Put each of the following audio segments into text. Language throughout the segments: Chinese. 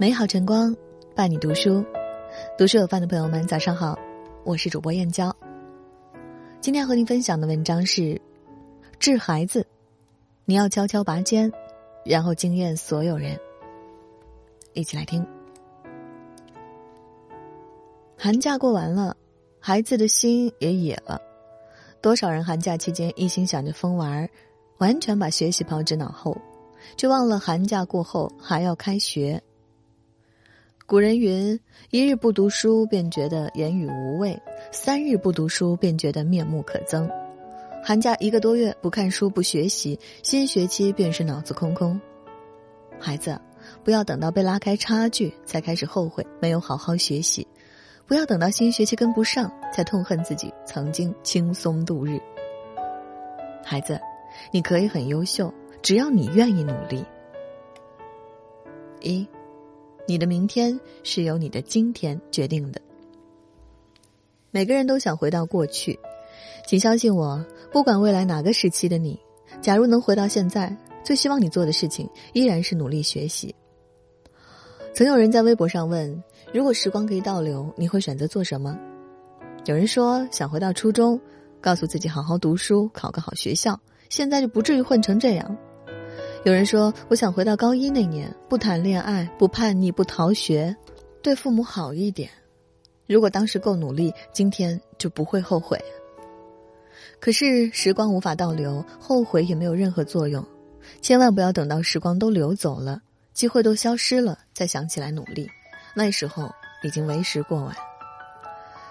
美好晨光伴你读书，读书有范的朋友们，早上好，我是主播燕娇。今天和您分享的文章是：治孩子，你要悄悄拔尖，然后惊艳所有人。一起来听。寒假过完了，孩子的心也野了。多少人寒假期间一心想着疯玩，完全把学习抛之脑后，却忘了寒假过后还要开学。古人云：“一日不读书，便觉得言语无味；三日不读书，便觉得面目可憎。”寒假一个多月不看书不学习，新学期便是脑子空空。孩子，不要等到被拉开差距才开始后悔没有好好学习，不要等到新学期跟不上才痛恨自己曾经轻松度日。孩子，你可以很优秀，只要你愿意努力。一。你的明天是由你的今天决定的。每个人都想回到过去，请相信我，不管未来哪个时期的你，假如能回到现在，最希望你做的事情依然是努力学习。曾有人在微博上问：“如果时光可以倒流，你会选择做什么？”有人说想回到初中，告诉自己好好读书，考个好学校，现在就不至于混成这样。有人说：“我想回到高一那年，不谈恋爱，不叛逆，不逃学，对父母好一点。如果当时够努力，今天就不会后悔。”可是时光无法倒流，后悔也没有任何作用。千万不要等到时光都流走了，机会都消失了，再想起来努力，那时候已经为时过晚。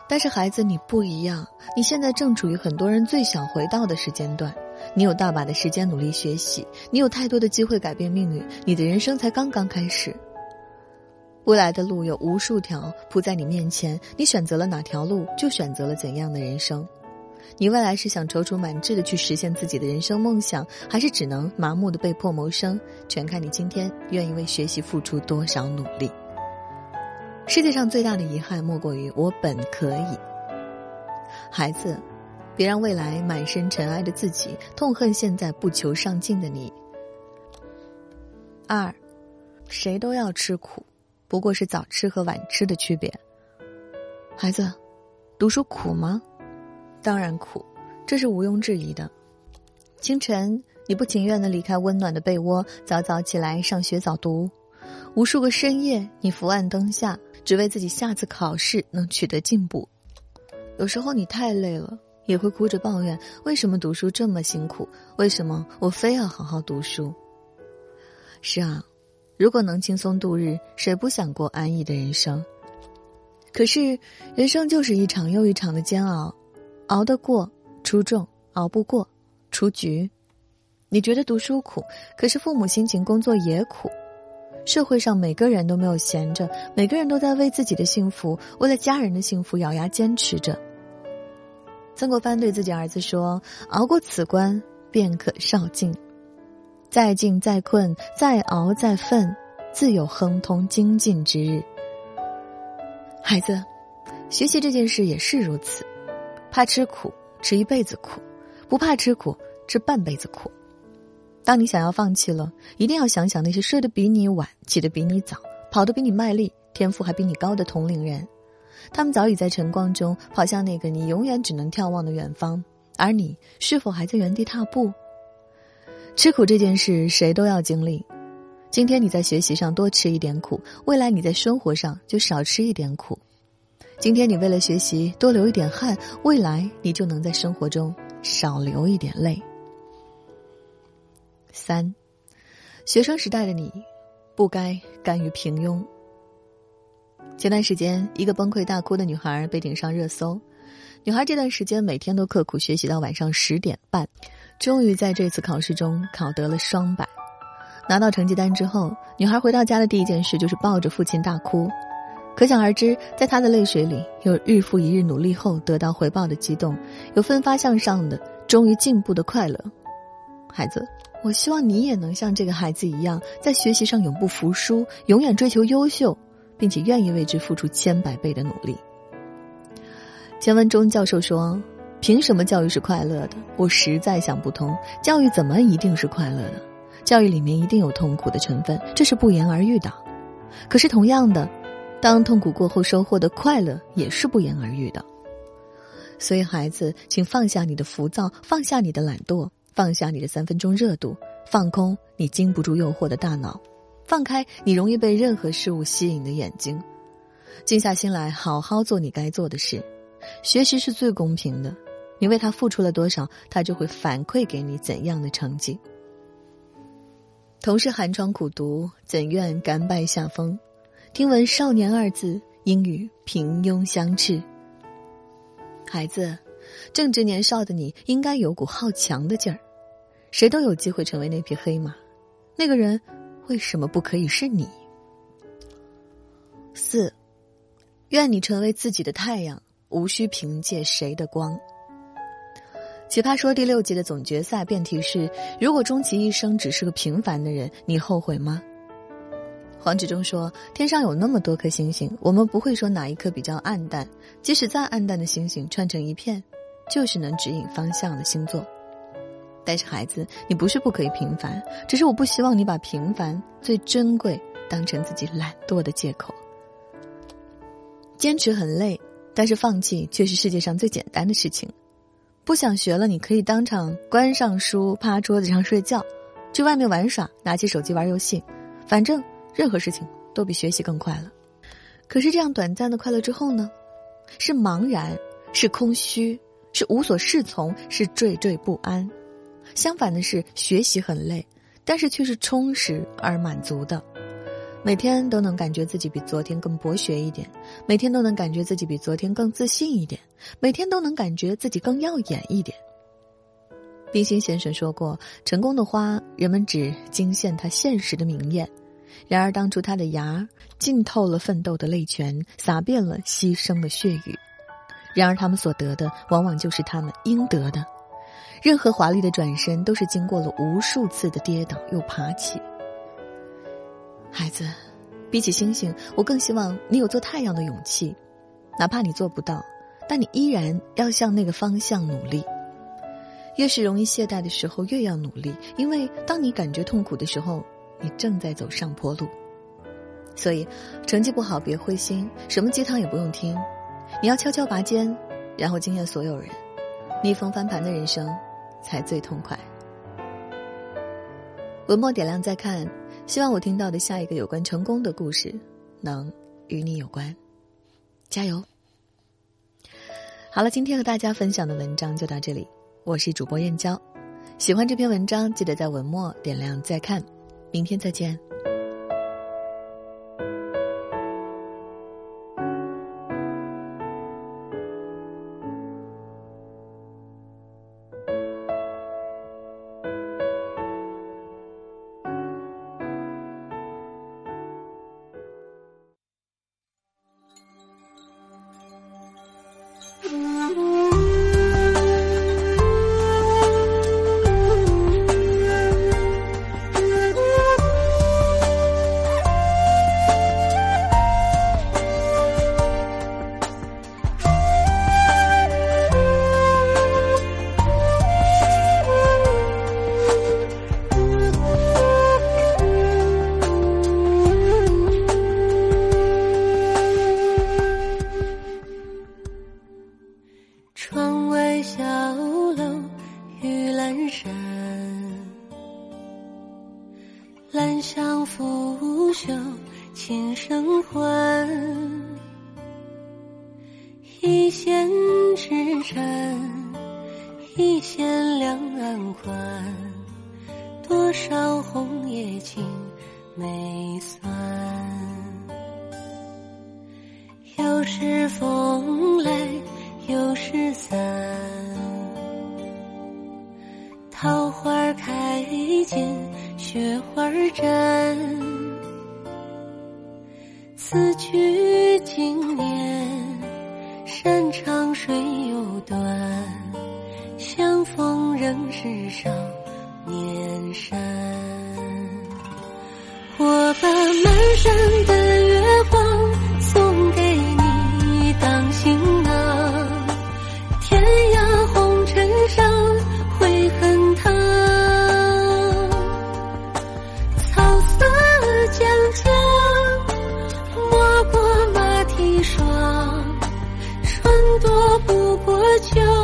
但是孩子，你不一样，你现在正处于很多人最想回到的时间段。你有大把的时间努力学习，你有太多的机会改变命运，你的人生才刚刚开始。未来的路有无数条铺在你面前，你选择了哪条路，就选择了怎样的人生。你未来是想踌躇满志的去实现自己的人生梦想，还是只能麻木的被迫谋生？全看你今天愿意为学习付出多少努力。世界上最大的遗憾，莫过于我本可以。孩子。别让未来满身尘埃的自己痛恨现在不求上进的你。二，谁都要吃苦，不过是早吃和晚吃的区别。孩子，读书苦吗？当然苦，这是毋庸置疑的。清晨，你不情愿的离开温暖的被窝，早早起来上学早读；无数个深夜，你伏案灯下，只为自己下次考试能取得进步。有时候你太累了。也会哭着抱怨：为什么读书这么辛苦？为什么我非要好好读书？是啊，如果能轻松度日，谁不想过安逸的人生？可是，人生就是一场又一场的煎熬，熬得过出众，熬不过出局。你觉得读书苦，可是父母辛勤、工作也苦。社会上每个人都没有闲着，每个人都在为自己的幸福、为了家人的幸福咬牙坚持着。曾国藩对自己儿子说：“熬过此关，便可少进。再进再困，再熬再奋，自有亨通精进之日。”孩子，学习这件事也是如此。怕吃苦，吃一辈子苦；不怕吃苦，吃半辈子苦。当你想要放弃了，一定要想想那些睡得比你晚、起得比你早、跑得比你卖力、天赋还比你高的同龄人。他们早已在晨光中跑向那个你永远只能眺望的远方，而你是否还在原地踏步？吃苦这件事，谁都要经历。今天你在学习上多吃一点苦，未来你在生活上就少吃一点苦。今天你为了学习多流一点汗，未来你就能在生活中少流一点泪。三，学生时代的你，不该甘于平庸。前段时间，一个崩溃大哭的女孩被顶上热搜。女孩这段时间每天都刻苦学习到晚上十点半，终于在这次考试中考得了双百。拿到成绩单之后，女孩回到家的第一件事就是抱着父亲大哭。可想而知，在她的泪水里，有日复一日努力后得到回报的激动，有奋发向上的终于进步的快乐。孩子，我希望你也能像这个孩子一样，在学习上永不服输，永远追求优秀。并且愿意为之付出千百倍的努力。钱文忠教授说：“凭什么教育是快乐的？我实在想不通。教育怎么一定是快乐的？教育里面一定有痛苦的成分，这是不言而喻的。可是同样的，当痛苦过后收获的快乐也是不言而喻的。所以，孩子，请放下你的浮躁，放下你的懒惰，放下你的三分钟热度，放空你经不住诱惑的大脑，放开你容易被任何事物吸引的眼睛，静下心来，好好做你该做的事。学习是最公平的，你为他付出了多少，他就会反馈给你怎样的成绩。同是寒窗苦读，怎愿甘拜下风？听闻少年二字，应与平庸相斥。孩子，正值年少的你，应该有股好强的劲儿。谁都有机会成为那匹黑马，那个人为什么不可以是你？四，愿你成为自己的太阳，无需凭借谁的光。奇葩说第六季的总决赛辩题是：如果终其一生只是个平凡的人，你后悔吗？黄志忠说：“天上有那么多颗星星，我们不会说哪一颗比较暗淡。即使再暗淡的星星串成一片，就是能指引方向的星座。但是孩子，你不是不可以平凡，只是我不希望你把平凡最珍贵当成自己懒惰的借口。坚持很累，但是放弃却是世界上最简单的事情。”不想学了，你可以当场关上书，趴桌子上睡觉，去外面玩耍，拿起手机玩游戏，反正任何事情都比学习更快了。可是这样短暂的快乐之后呢？是茫然，是空虚，是无所适从，是惴惴不安。相反的是，学习很累，但是却是充实而满足的。每天都能感觉自己比昨天更博学一点，每天都能感觉自己比昨天更自信一点，每天都能感觉自己更耀眼一点。冰心先生说过：“成功的花，人们只惊现它现实的明艳；然而当初它的芽浸透了奋斗的泪泉，洒遍了牺牲的血雨。然而他们所得的，往往就是他们应得的。任何华丽的转身，都是经过了无数次的跌倒又爬起。”孩子，比起星星，我更希望你有做太阳的勇气，哪怕你做不到，但你依然要向那个方向努力。越是容易懈怠的时候，越要努力，因为当你感觉痛苦的时候，你正在走上坡路。所以，成绩不好别灰心，什么鸡汤也不用听，你要悄悄拔尖，然后惊艳所有人，逆风翻盘的人生才最痛快。文末点亮再看。希望我听到的下一个有关成功的故事，能与你有关。加油！好了，今天和大家分享的文章就到这里。我是主播燕娇，喜欢这篇文章，记得在文末点亮再看。明天再见。一线之差，一线两岸宽，多少红叶青梅酸。有时风来，有时散，桃花开尽，雪花绽。此去经年，山长水又短，相逢仍是少年山。我把满山的就。